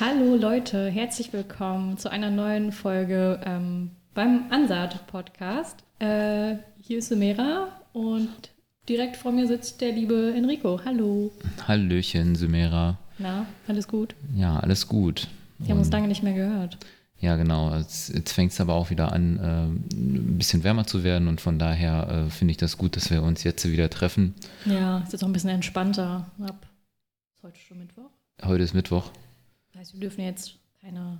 Hallo Leute, herzlich willkommen zu einer neuen Folge ähm, beim Ansaat-Podcast. Äh, hier ist Sumera und direkt vor mir sitzt der liebe Enrico. Hallo. Hallöchen, Sumera. Na, alles gut? Ja, alles gut. Wir haben uns lange nicht mehr gehört. Ja, genau. Jetzt, jetzt fängt es aber auch wieder an, äh, ein bisschen wärmer zu werden und von daher äh, finde ich das gut, dass wir uns jetzt wieder treffen. Ja, es ist auch ein bisschen entspannter. Ab. Ist heute schon Mittwoch? Heute ist Mittwoch. Das heißt, wir dürfen jetzt keine,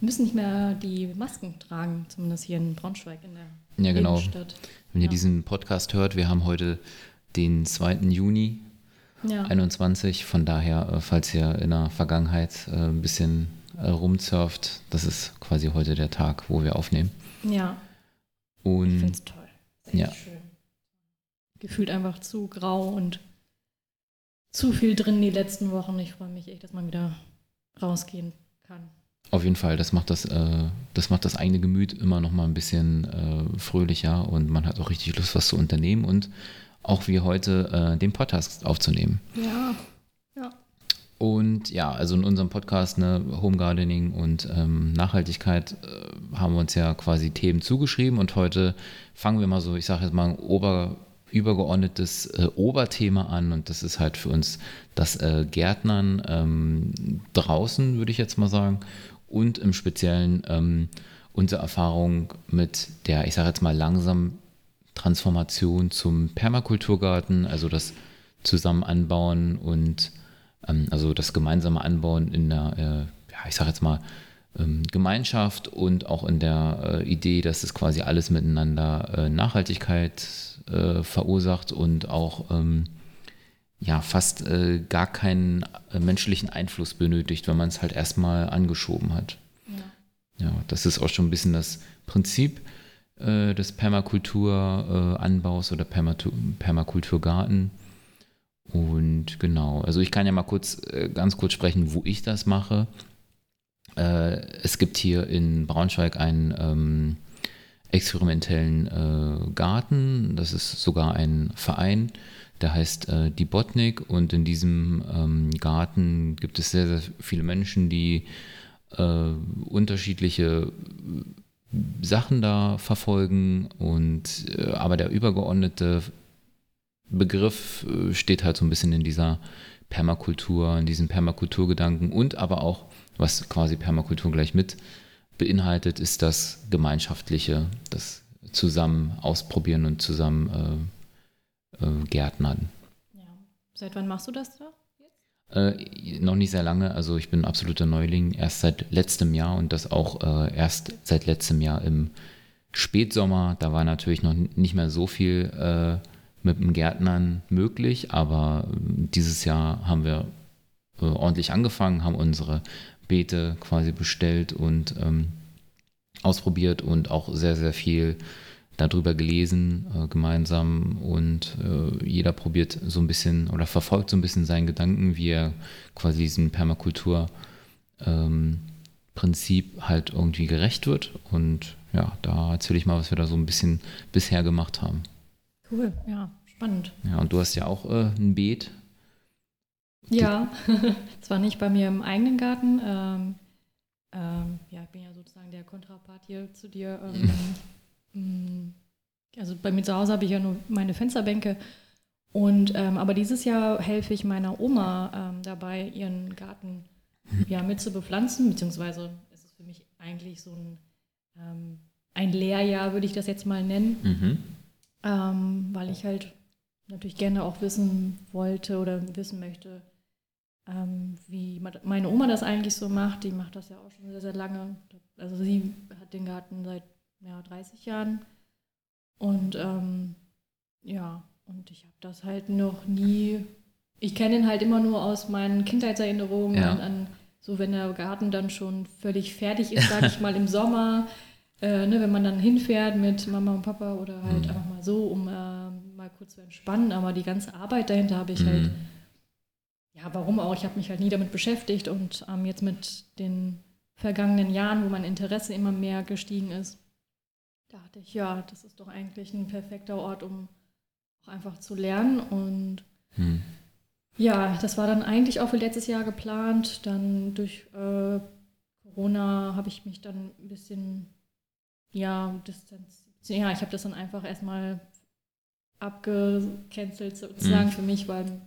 müssen nicht mehr die Masken tragen, zumindest hier in Braunschweig in der Ja, genau. Innenstadt. Wenn ihr Ja. diesen Podcast hört, wir haben heute den 2. Juni Ja. 21. Von daher, äh, falls ihr in der Vergangenheit äh, ein bisschen äh, rumsurft, das ist quasi heute der Tag, wo wir aufnehmen. ja, ich finde Und es toll. Ja. schön. Gefühlt einfach zu grau und zu viel drin die letzten Wochen. Ich freue mich echt, dass man wieder rausgehen kann. Auf jeden Fall, das macht das, äh, das macht das eigene Gemüt immer noch mal ein bisschen äh, fröhlicher und man hat auch richtig Lust, was zu unternehmen und auch wie heute äh, den Podcast aufzunehmen. Ja, ja. Und ja, also in unserem Podcast ne, Home Gardening und ähm, Nachhaltigkeit äh, haben wir uns ja quasi Themen zugeschrieben und heute fangen wir mal so, ich sage jetzt mal ein ober, übergeordnetes äh, Oberthema an und das ist halt für uns das äh, Gärtnern ähm, draußen, würde ich jetzt mal sagen, und im Speziellen ähm, unsere Erfahrung mit der, ich sage jetzt mal langsam Transformation zum Permakulturgarten, also das Zusammen anbauen und ähm, also das gemeinsame Anbauen in der, äh, ja, ich sage jetzt mal, Gemeinschaft und auch in der äh, Idee, dass es quasi alles miteinander äh, Nachhaltigkeit äh, verursacht und auch ähm, ja fast gar keinen menschlichen Einfluss benötigt, wenn man es halt erstmal angeschoben hat. ja. Ja, das ist auch schon ein bisschen das Prinzip des Permakulturanbaus oder Permakulturgarten. Und genau, also ich kann ja mal kurz, ganz kurz sprechen, wo ich das mache. Äh, es gibt hier in Braunschweig einen ähm, experimentellen äh, Garten. Das ist sogar ein Verein, der heißt äh, Die Botnik. Und in diesem ähm, Garten gibt es sehr, sehr viele Menschen, die äh, unterschiedliche Sachen da verfolgen und äh, aber der übergeordnete Begriff äh, steht halt so ein bisschen in dieser Permakultur, in diesem Permakulturgedanken und aber auch, was quasi Permakultur gleich mit beinhaltet, ist das Gemeinschaftliche, das zusammen ausprobieren und zusammen äh, äh, gärtnern. ja. Seit wann machst du das da? Äh, noch nicht sehr lange, also ich bin absoluter Neuling, erst seit letztem Jahr und das auch äh, erst seit letztem Jahr im Spätsommer. Da war natürlich noch nicht mehr so viel äh, mit dem Gärtnern möglich, aber äh, dieses Jahr haben wir äh, ordentlich angefangen, haben unsere Beete quasi bestellt und ähm, ausprobiert und auch sehr, sehr viel darüber gelesen äh, gemeinsam und äh, jeder probiert so ein bisschen oder verfolgt so ein bisschen seinen Gedanken, wie er quasi diesem Permakultur ähm, halt irgendwie gerecht wird und ja, da erzähle ich mal, was wir da so ein bisschen bisher gemacht haben. Cool, ja, spannend. Ja, und du hast ja auch äh, ein Beet. Ja, zwar nicht bei mir im eigenen Garten. Ähm, ähm, ja, ich bin ja sozusagen der Kontrapart hier zu dir. Ähm, mh, also bei mir zu Hause habe ich ja nur meine Fensterbänke. Und ähm, aber dieses Jahr helfe ich meiner Oma ähm, dabei, ihren Garten ja, mit zu bepflanzen, beziehungsweise es ist für mich eigentlich so ein, ähm, ein Lehrjahr, würde ich das jetzt mal nennen Mhm. weil ich halt natürlich gerne auch wissen wollte oder wissen möchte, ähm, wie meine Oma das eigentlich so macht. Die macht das ja auch schon sehr, sehr lange. Also sie hat den Garten seit ja, 30 Jahren. Und ähm, ja, und ich habe das halt noch nie, ich kenne ihn halt immer nur aus meinen Kindheitserinnerungen Ja. an, an so wenn der Garten dann schon völlig fertig ist, sage ich mal im Sommer, äh, ne, wenn man dann hinfährt mit Mama und Papa oder halt Mhm. einfach mal so, um äh, mal kurz zu entspannen. Aber die ganze Arbeit dahinter habe ich halt, Mhm. Ja, warum auch? Ich habe mich halt nie damit beschäftigt und ähm, jetzt mit den vergangenen Jahren, wo mein Interesse immer mehr gestiegen ist, dachte ich, ja, das ist doch eigentlich ein perfekter Ort, um auch einfach zu lernen und Hm. Ja, das war dann eigentlich auch für letztes Jahr geplant. Dann durch äh, Corona habe ich mich dann ein bisschen, ja, distanziert. Ja, ich habe das dann einfach erstmal abgecancelt sozusagen mhm. für mich, weil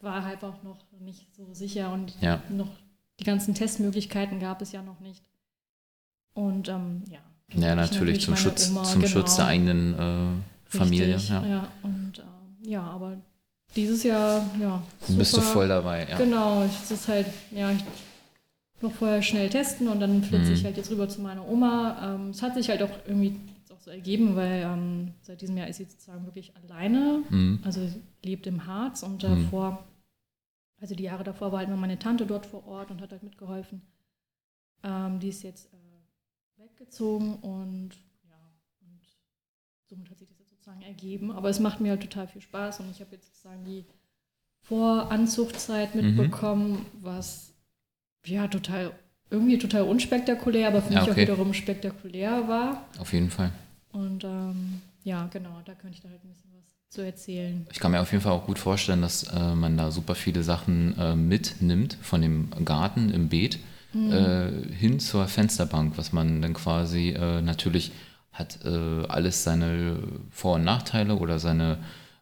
war, halt auch noch nicht so sicher und ja. noch die ganzen Testmöglichkeiten gab es ja noch nicht. Und ähm, ja. Ja, natürlich, zum, Schutz, Oma, zum genau. Schutz der eigenen äh, Familie. Richtig, ja. ja, und äh, ja, aber dieses Jahr, ja. Super. Bist du voll dabei, ja. Genau, es ist halt, ja, ich noch vorher schnell testen und dann flitze mhm. ich halt jetzt rüber zu meiner Oma. Ähm, es hat sich halt auch irgendwie so ergeben, weil ähm, seit diesem Jahr ist sie sozusagen wirklich alleine. Mhm. Also lebt im Harz und mhm. davor, mhm. also die Jahre davor war halt immer meine Tante dort vor Ort und hat halt mitgeholfen. Ähm, die ist jetzt äh, weggezogen und ja, und somit hat sich das jetzt sozusagen ergeben. Aber es macht mir halt total viel Spaß und ich habe jetzt sozusagen die Voranzuchtzeit mhm. mitbekommen, was ja total irgendwie total unspektakulär, aber für ja, mich okay. auch wiederum spektakulär war. Auf jeden Fall. Und ähm, ja, genau, da könnte ich da halt ein bisschen was zu erzählen. Ich kann mir auf jeden Fall auch gut vorstellen, dass äh, man da super viele Sachen äh, mitnimmt von dem Garten im Beet mhm. äh, hin zur Fensterbank, was man dann quasi äh, natürlich hat äh, alles seine Vor- und Nachteile oder seine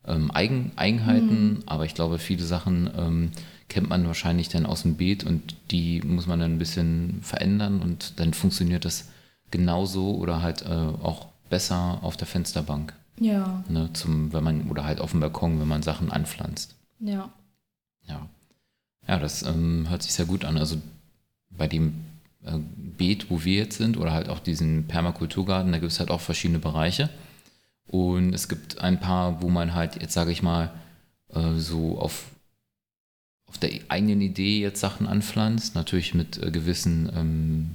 ähm, Eigen Eigenheiten, mhm. aber ich glaube, viele Sachen ähm, kennt man wahrscheinlich dann aus dem Beet und die muss man dann ein bisschen verändern und dann funktioniert das genauso oder halt äh, auch besser auf der Fensterbank. Ja. Ne, zum, wenn man, oder halt auf dem Balkon, wenn man Sachen anpflanzt. Ja. Ja. Ja, das ähm, hört sich sehr gut an. Also bei dem äh, Beet, wo wir jetzt sind, oder halt auch diesen Permakulturgarten, da gibt es halt auch verschiedene Bereiche. Und es gibt ein paar, wo man halt, jetzt sage ich mal, äh, so auf, auf der eigenen Idee jetzt Sachen anpflanzt, natürlich mit äh, gewissen ähm,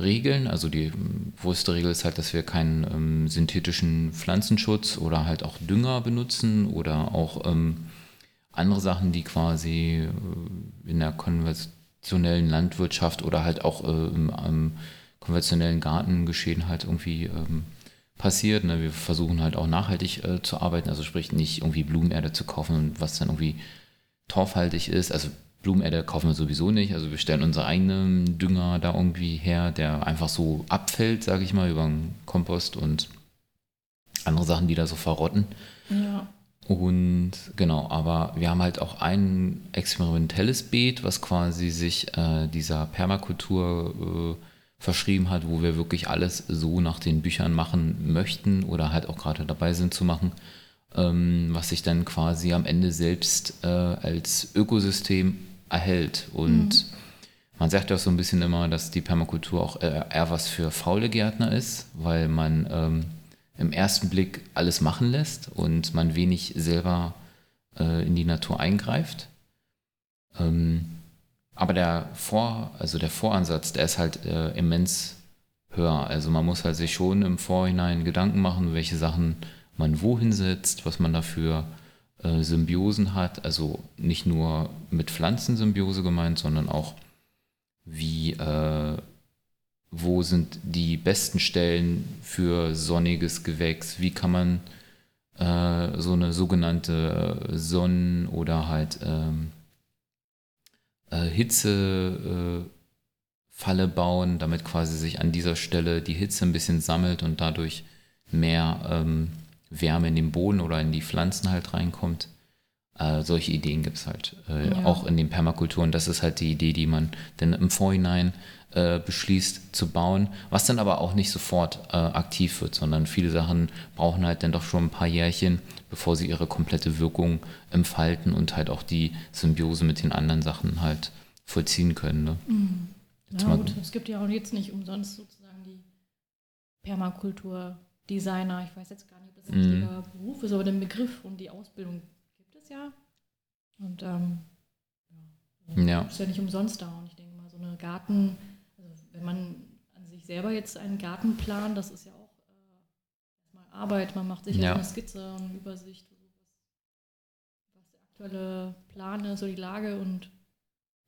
Regeln. Also die größte Regel ist halt, dass wir keinen ähm, synthetischen Pflanzenschutz oder halt auch Dünger benutzen oder auch ähm, andere Sachen, die quasi äh, in der konventionellen Landwirtschaft oder halt auch äh, im, im, konventionellen Gartengeschehen halt irgendwie ähm, passiert. Ne? Wir versuchen halt auch nachhaltig äh, zu arbeiten, also sprich nicht irgendwie Blumenerde zu kaufen, was dann irgendwie torfhaltig ist. Also Blumenerde kaufen wir sowieso nicht. Also wir stellen unseren eigenen Dünger da irgendwie her, der einfach so abfällt, sage ich mal, über den Kompost und andere Sachen, die da so verrotten. Ja. Und genau, aber wir haben halt auch ein experimentelles Beet, was quasi sich äh, dieser Permakultur äh, verschrieben hat, wo wir wirklich alles so nach den Büchern machen möchten oder halt auch gerade dabei sind zu machen, ähm, was sich dann quasi am Ende selbst äh, als Ökosystem erhält. Und mhm. man sagt ja auch so ein bisschen immer, dass die Permakultur auch eher was für faule Gärtner ist, weil man ähm, im ersten Blick alles machen lässt und man wenig selber äh, in die Natur eingreift. Ähm, aber der Vor, also der Voransatz, der ist halt äh, immens höher. Also man muss halt sich schon im Vorhinein Gedanken machen, welche Sachen man wohin setzt, was man dafür äh, Symbiosen hat, also nicht nur mit Pflanzen Symbiose gemeint, sondern auch wie, äh, wo sind die besten Stellen für sonniges Gewächs, wie kann man äh, so eine sogenannte Sonnen- oder halt ähm, äh, Hitzefalle bauen, damit quasi sich an dieser Stelle die Hitze ein bisschen sammelt und dadurch mehr ähm, Wärme in den Boden oder in die Pflanzen halt reinkommt. Äh, solche Ideen gibt es halt äh, ja. auch in den Permakulturen. Das ist halt die Idee, die man dann im Vorhinein äh, beschließt zu bauen, was dann aber auch nicht sofort äh, aktiv wird, sondern viele Sachen brauchen halt dann doch schon ein paar Jährchen, bevor sie ihre komplette Wirkung entfalten und halt auch die Symbiose mit den anderen Sachen halt vollziehen können. Ne? Mhm. Ja, gut, es gibt ja auch jetzt nicht umsonst sozusagen die Permakultur Designer. Ich weiß jetzt gar nicht, mhm. richtiger Beruf ist, aber den Begriff und die Ausbildung gibt es ja. Und ähm, ja, ja. ist ja nicht umsonst da. Und ich denke mal, so eine Garten, also wenn man an sich selber jetzt einen Garten plant, das ist ja auch äh, mal Arbeit. Man macht sich ja. eine Skizze eine Übersicht, was der aktuelle Plan ist, so die Lage und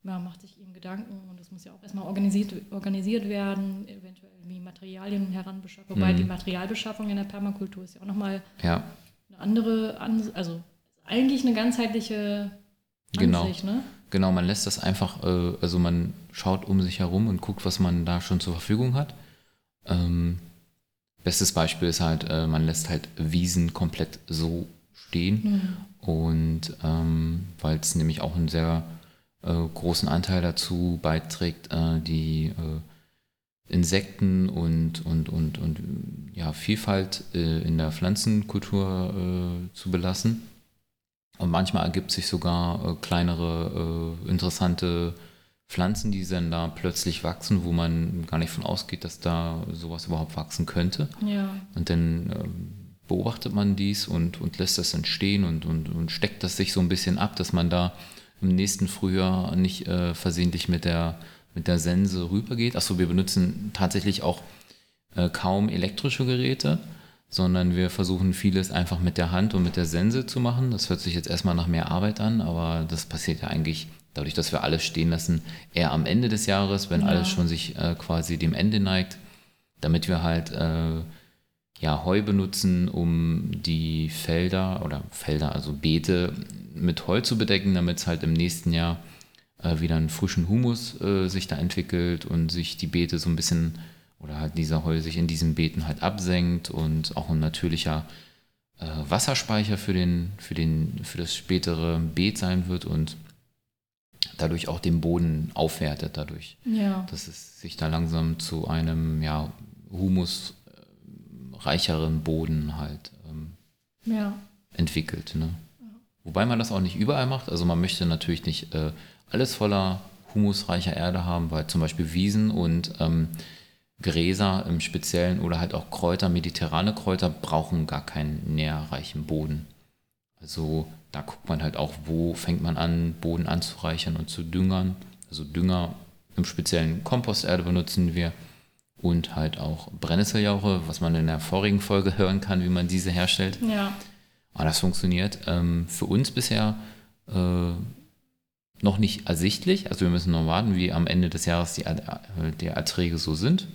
man macht sich eben Gedanken und das muss ja auch erstmal organisiert, organisiert werden, eventuell wie Materialien heranbeschaffen. Wobei mhm. die Materialbeschaffung in der Permakultur ist ja auch nochmal ja. eine andere, also eigentlich eine ganzheitliche Genau. Sich, ne? Genau, man lässt das einfach, äh, also man schaut um sich herum und guckt, was man da schon zur Verfügung hat. Ähm, bestes Beispiel ist halt, äh, man lässt halt Wiesen komplett so stehen. Mhm. Und ähm, weil es nämlich auch einen sehr äh, großen Anteil dazu beiträgt, die Insekten und, und, und, und ja, Vielfalt äh, in der Pflanzenkultur äh, zu belassen. Und manchmal ergibt sich sogar äh, kleinere, interessante Pflanzen, die dann da plötzlich wachsen, wo man gar nicht von ausgeht, dass da sowas überhaupt wachsen könnte. Ja. Und dann ähm, beobachtet man dies und, und lässt das dann stehen und, und, und steckt das sich so ein bisschen ab, dass man da im nächsten Frühjahr nicht äh, versehentlich mit der, mit der Sense rübergeht. Achso, wir benutzen tatsächlich auch äh, kaum elektrische Geräte, sondern wir versuchen vieles einfach mit der Hand und mit der Sense zu machen. Das hört sich jetzt erstmal nach mehr Arbeit an, aber das passiert ja eigentlich dadurch, dass wir alles stehen lassen, eher am Ende des Jahres, wenn ja. alles schon sich äh, quasi dem Ende neigt, damit wir halt äh, ja, Heu benutzen, um die Felder oder Felder, also Beete mit Heu zu bedecken, damit es halt im nächsten Jahr äh, wieder einen frischen Humus äh, sich da entwickelt und sich die Beete so ein bisschen oder halt dieser Heu sich in diesen Beeten halt absenkt und auch ein natürlicher äh, Wasserspeicher für, den, für, den, für das spätere Beet sein wird und dadurch auch den Boden aufwertet dadurch. Ja. Dass es sich da langsam zu einem ja, Humus reicheren Boden halt ähm, ja. entwickelt. Ne? Wobei man das auch nicht überall macht. Also man möchte natürlich nicht äh, alles voller humusreicher Erde haben, weil zum Beispiel Wiesen und ähm, Gräser im Speziellen oder halt auch Kräuter, mediterrane Kräuter, brauchen gar keinen nährreichen Boden. Also da guckt man halt auch, wo fängt man an, Boden anzureichern und zu düngern. Also Dünger im speziellen Komposterde benutzen wir und halt auch Brennnesseljauche, was man in der vorigen Folge hören kann, wie man diese herstellt. Ja. Aber das funktioniert ähm, für uns bisher äh, noch nicht ersichtlich. Also wir müssen noch warten, wie am Ende des Jahres die, die Erträge so sind.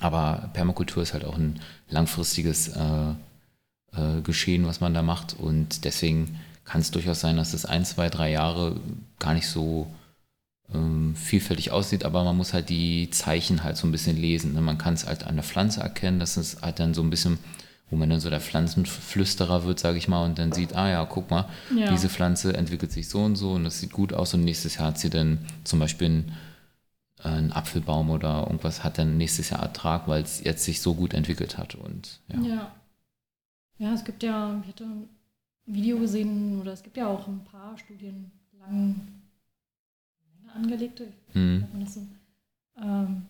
Aber Permakultur ist halt auch ein langfristiges äh, äh, Geschehen, was man da macht. Und deswegen kann es durchaus sein, dass es ein, zwei, drei Jahre gar nicht so ähm, vielfältig aussieht, aber man muss halt die Zeichen halt so ein bisschen lesen. Ne? Man kann es halt an der Pflanze erkennen, das ist halt dann so ein bisschen, wo man dann so der Pflanzenflüsterer wird, sage ich mal, und dann sieht, ah ja, guck mal, ja. diese Pflanze entwickelt sich so und so und das sieht gut aus und nächstes Jahr hat sie dann zum Beispiel einen, äh, einen Apfelbaum oder irgendwas hat dann nächstes Jahr Ertrag, weil es jetzt sich so gut entwickelt hat und ja. ja. Ja, es gibt ja, ich hatte ein Video gesehen oder es gibt ja auch ein paar Studien lang angelegte, mhm. so, ähm,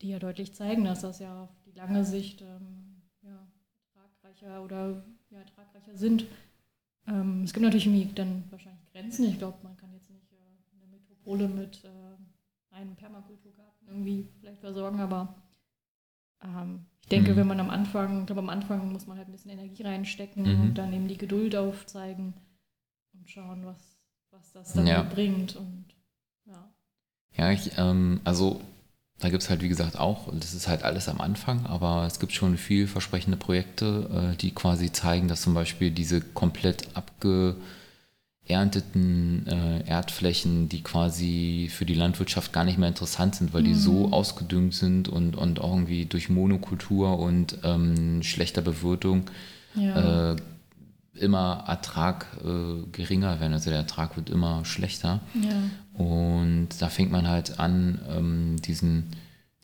die ja deutlich zeigen, dass das ja auf die lange Sicht ähm, ertragreicher oder ja, ertragreicher sind. Ähm, es gibt natürlich irgendwie dann wahrscheinlich Grenzen. Ich glaube, man kann jetzt nicht äh, eine Metropole mit äh, einem Permakulturgarten irgendwie vielleicht versorgen, aber ähm, ich denke, mhm. wenn man am Anfang, ich glaube, am Anfang muss man halt ein bisschen Energie reinstecken mhm. und dann eben die Geduld aufzeigen und schauen, was, was das dann ja. bringt. Und ja. Ja, ich, ähm, also da gibt es halt, wie gesagt, auch, das ist halt alles am Anfang, aber es gibt schon vielversprechende Projekte, äh, die quasi zeigen, dass zum Beispiel diese komplett abgeernteten äh, Erdflächen, die quasi für die Landwirtschaft gar nicht mehr interessant sind, weil mhm. die so mhm. ausgedüngt sind und, und auch irgendwie durch Monokultur und ähm, schlechter Bewirtung ja. äh, immer Ertrag äh, geringer werden. Also der Ertrag wird immer schlechter. Ja. Und da fängt man halt an, ähm, diesen,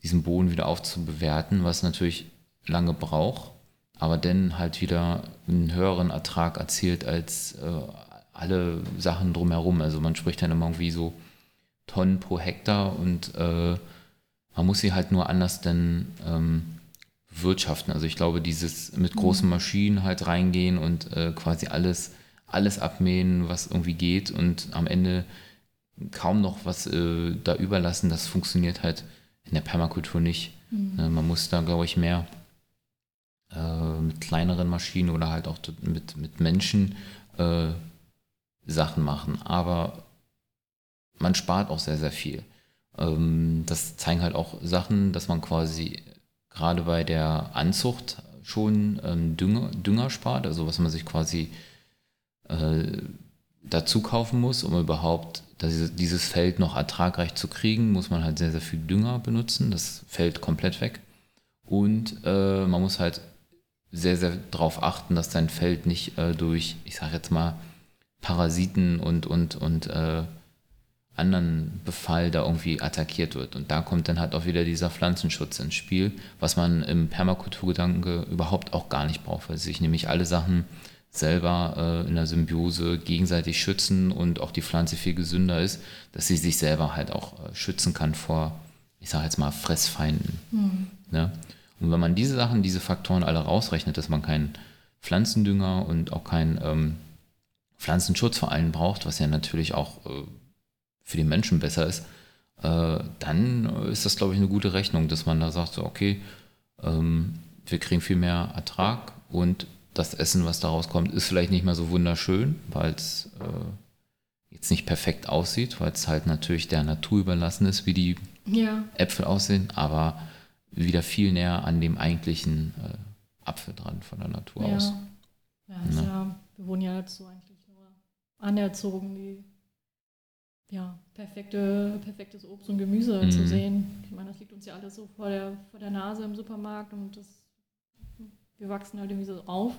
diesen Boden wieder aufzubewerten, was natürlich lange braucht, aber dann halt wieder einen höheren Ertrag erzielt als äh, alle Sachen drumherum. Also man spricht dann immer irgendwie so Tonnen pro Hektar und äh, man muss sie halt nur anders denn ähm, wirtschaften. Also ich glaube, dieses mit großen mhm. Maschinen halt reingehen und äh, quasi alles, alles abmähen, was irgendwie geht und am Ende kaum noch was äh, da überlassen, das funktioniert halt in der Permakultur nicht. Mhm. Äh, man muss da, glaube ich, mehr äh, mit kleineren Maschinen oder halt auch mit, mit Menschen äh, Sachen machen. Aber man spart auch sehr, sehr viel. Ähm, das zeigen halt auch Sachen, dass man quasi gerade bei der Anzucht schon ähm, Dünger, Dünger spart, also was man sich quasi äh, dazu kaufen muss, um überhaupt dieses Feld noch ertragreich zu kriegen, muss man halt sehr, sehr viel Dünger benutzen. Das fällt komplett weg. Und äh, man muss halt sehr, sehr darauf achten, dass dein Feld nicht äh, durch, ich sage jetzt mal, Parasiten und, und, und äh, anderen Befall da irgendwie attackiert wird. Und da kommt dann halt auch wieder dieser Pflanzenschutz ins Spiel, was man im Permakulturgedanke überhaupt auch gar nicht braucht, weil sich nämlich alle Sachen selber äh, in der Symbiose gegenseitig schützen und auch die Pflanze viel gesünder ist, dass sie sich selber halt auch äh, schützen kann vor, ich sage jetzt mal, Fressfeinden. Mhm. Ne? Und wenn man diese Sachen, diese Faktoren alle rausrechnet, dass man keinen Pflanzendünger und auch keinen ähm, Pflanzenschutz vor allem braucht, was ja natürlich auch äh, für die Menschen besser ist, äh, dann ist das, glaube ich, eine gute Rechnung, dass man da sagt, so, okay, ähm, wir kriegen viel mehr Ertrag und das Essen, was daraus kommt, ist vielleicht nicht mehr so wunderschön, weil es äh, jetzt nicht perfekt aussieht, weil es halt natürlich der Natur überlassen ist, wie die ja. Äpfel aussehen, aber wieder viel näher an dem eigentlichen äh, Apfel dran von der Natur ja. aus. Ja, ja. ja, wir wurden ja dazu eigentlich nur anerzogen, die ja, perfekte, perfektes Obst und Gemüse mhm. zu sehen. Ich meine, das liegt uns ja alles so vor der, vor der Nase im Supermarkt und das, wir wachsen halt irgendwie so auf,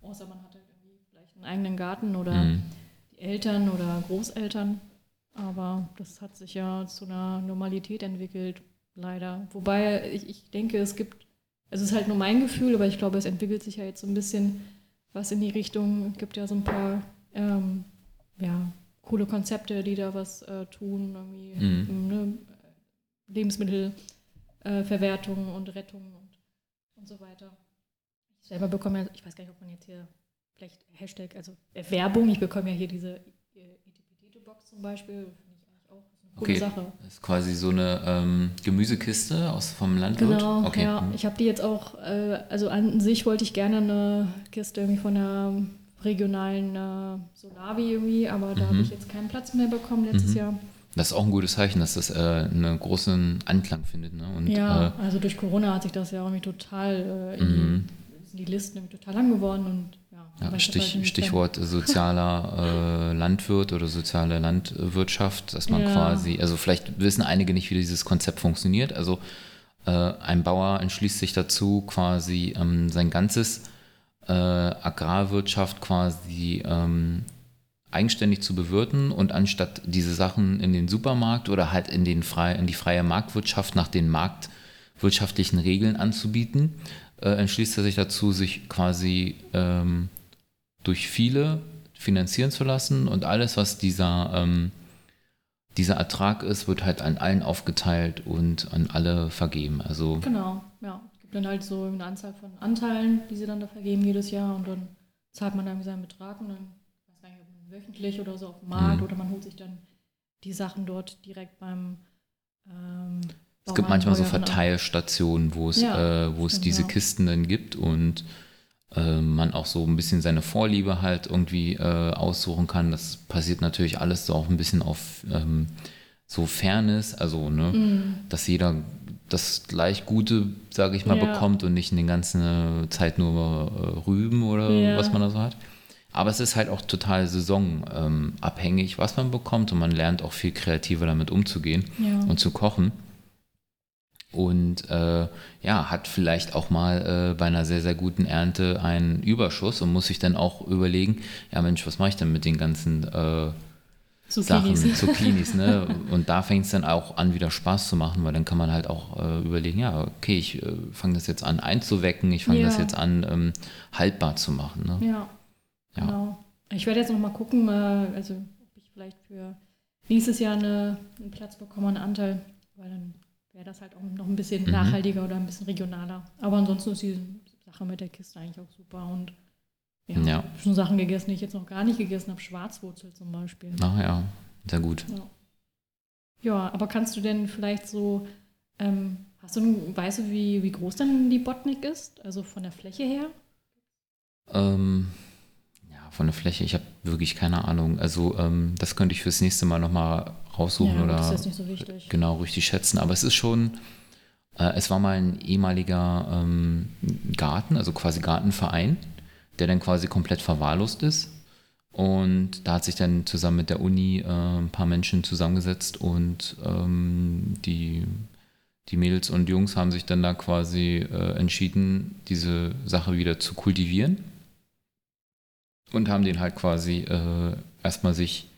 außer man hat halt irgendwie vielleicht einen eigenen Garten oder mhm. die Eltern oder Großeltern. Aber das hat sich ja zu einer Normalität entwickelt, leider. Wobei ich, ich denke, es gibt, es ist halt nur mein Gefühl, aber ich glaube, es entwickelt sich ja jetzt so ein bisschen was in die Richtung, es gibt ja so ein paar ähm, ja, coole Konzepte, die da was äh, tun, irgendwie mhm. ne, Lebensmittelverwertung äh, und Rettung und, und so weiter. Ich selber bekomme ja, ich weiß gar nicht, ob man jetzt hier vielleicht Hashtag, also äh, Werbung, ich bekomme ja hier diese Etipetete-Box zum Beispiel, okay. Sache. Das ist quasi so eine ähm, Gemüsekiste aus vom Landwirt. Genau, okay. ja. Ich habe die jetzt auch, äh, also an sich wollte ich gerne eine Kiste irgendwie von einer regionalen äh, Solavi irgendwie, aber da mhm. habe ich jetzt keinen Platz mehr bekommen letztes mhm. Jahr. Das ist auch ein gutes Zeichen, dass das äh, einen großen Anklang findet. Ne? Und, ja, äh, also durch Corona hat sich das ja irgendwie total, äh, in mhm. die, die Listen irgendwie total lang geworden und ja, Stich, Stichwort sozialer äh, Landwirt oder soziale Landwirtschaft, dass man ja. quasi, also vielleicht wissen einige nicht, wie dieses Konzept funktioniert. Also äh, ein Bauer entschließt sich dazu, quasi ähm, sein ganzes äh, Agrarwirtschaft quasi ähm, eigenständig zu bewirten und anstatt diese Sachen in den Supermarkt oder halt in, den frei, in die freie Marktwirtschaft nach den marktwirtschaftlichen Regeln anzubieten, äh, entschließt er sich dazu, sich quasi ähm, durch viele finanzieren zu lassen und alles, was dieser, ähm, dieser Ertrag ist, wird halt an allen aufgeteilt und an alle vergeben. Also genau, ja. Dann halt so eine Anzahl von Anteilen, die sie dann da vergeben jedes Jahr und dann zahlt man dann seinen Betrag und dann, ich weiß gar nicht, ob man wöchentlich oder so auf dem Markt mhm. oder man holt sich dann die Sachen dort direkt beim ähm, es gibt manchmal so Verteilstationen, wo es, ja, äh, wo es diese Kisten dann gibt und äh, man auch so ein bisschen seine Vorliebe halt irgendwie äh, aussuchen kann. Das passiert natürlich alles so auch ein bisschen auf ähm, so Fairness, also ne, mm. dass jeder das gleich Gute, sage ich mal, ja. bekommt und nicht in den ganzen äh, Zeit nur äh, Rüben oder ja. was man da so hat. Aber es ist halt auch total saisonabhängig, was man bekommt und man lernt auch viel kreativer damit umzugehen ja. und zu kochen und äh, ja, hat vielleicht auch mal äh, bei einer sehr, sehr guten Ernte einen Überschuss und muss sich dann auch überlegen, ja Mensch, was mache ich denn mit den ganzen äh, Zucchinis. Sachen, Zucchinis, ne? Und da fängt es dann auch an, wieder Spaß zu machen, weil dann kann man halt auch äh, überlegen, ja, okay, ich äh, fange das jetzt an einzuwecken, ich fange ja. das jetzt an, ähm, haltbar zu machen. Ne? Ja, ja, genau. Ich werde jetzt noch mal gucken, äh, also ob ich vielleicht für nächstes Jahr eine, einen Platz bekomme, einen Anteil, weil dann wäre das halt auch noch ein bisschen mhm. nachhaltiger oder ein bisschen regionaler. Aber ansonsten ist die Sache mit der Kiste eigentlich auch super und ja, ja. schon Sachen gegessen, die ich jetzt noch gar nicht gegessen habe. Schwarzwurzel zum Beispiel. Ach ja, sehr gut. Ja, ja aber kannst du denn vielleicht so, ähm, hast du, weißt du, wie, wie groß denn die Botnik ist? Also von der Fläche her? Ähm, von der Fläche. Ich habe wirklich keine Ahnung. Also ähm, das könnte ich fürs nächste Mal nochmal raussuchen ja, oder ist das nicht so wichtig. genau richtig schätzen. Aber es ist schon, äh, es war mal ein ehemaliger ähm, Garten, also quasi Gartenverein, der dann quasi komplett verwahrlost ist. Und da hat sich dann zusammen mit der Uni äh, ein paar Menschen zusammengesetzt und ähm, die, die Mädels und Jungs haben sich dann da quasi äh, entschieden, diese Sache wieder zu kultivieren und haben den halt quasi äh, erstmal sich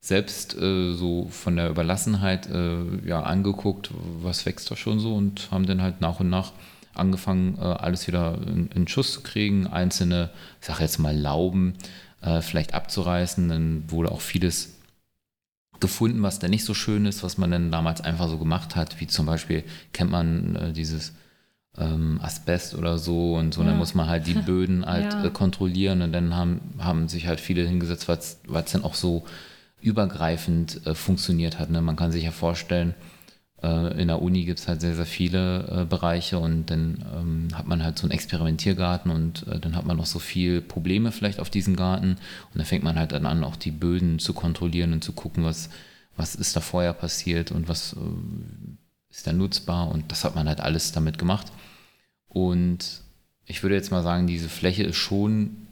selbst äh, so von der Überlassenheit äh, ja angeguckt, was wächst da schon so und haben dann halt nach und nach angefangen, äh, alles wieder in, in, Schuss zu kriegen, einzelne, ich sag jetzt mal Lauben, äh, vielleicht abzureißen. Dann wurde auch vieles gefunden, was da nicht so schön ist, was man dann damals einfach so gemacht hat, wie zum Beispiel kennt man äh, dieses ähm, Asbest oder so und so, ja. dann muss man halt die Böden halt ja. Kontrollieren und dann haben, haben sich halt viele hingesetzt, weil es dann auch so übergreifend funktioniert hat. Ne? Man kann sich ja vorstellen, in der Uni gibt es halt sehr, sehr viele äh, Bereiche und dann ähm, hat man halt so einen Experimentiergarten und äh, dann hat man noch so viel Probleme vielleicht auf diesem Garten und dann fängt man halt dann an, auch die Böden zu kontrollieren und zu gucken, was, was ist da vorher passiert und was äh, ist da nutzbar und das hat man halt alles damit gemacht. Und ich würde jetzt mal sagen, diese Fläche ist schon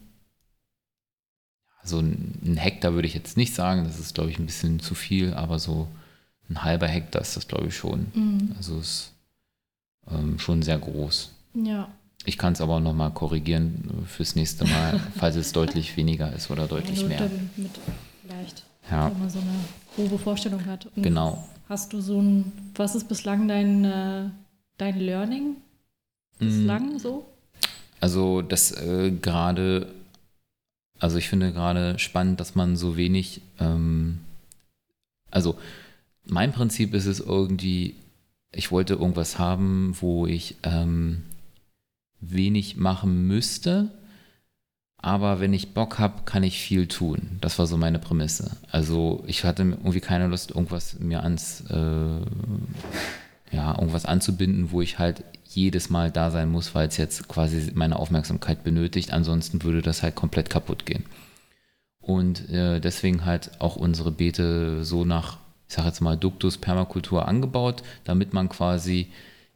so ein Hektar würde ich jetzt nicht sagen, das ist, glaube ich, ein bisschen zu viel, aber so ein halber Hektar ist das, glaube ich, schon. Mhm. Also ist ähm, schon sehr groß. Ja. Ich kann es aber auch nochmal korrigieren fürs nächste Mal, falls es deutlich weniger ist oder deutlich ja, mehr. Mit vielleicht, ja. wenn man so eine grobe Vorstellung hat. Und genau. Hast du so ein, was ist bislang dein, äh, dein Learning? Bislang mhm. so? Also das äh, gerade also ich finde gerade spannend, dass man so wenig, ähm, also mein Prinzip ist es irgendwie, ich wollte irgendwas haben, wo ich ähm, wenig machen müsste, aber wenn ich Bock habe, kann ich viel tun. Das war so meine Prämisse. Also ich hatte irgendwie keine Lust, irgendwas mir ans, äh, ja, irgendwas anzubinden, wo ich halt jedes Mal da sein muss, weil es jetzt quasi meine Aufmerksamkeit benötigt. Ansonsten würde das halt komplett kaputt gehen. Und äh, deswegen halt auch unsere Beete so nach, ich sage jetzt mal, Duktus Permakultur angebaut, damit man quasi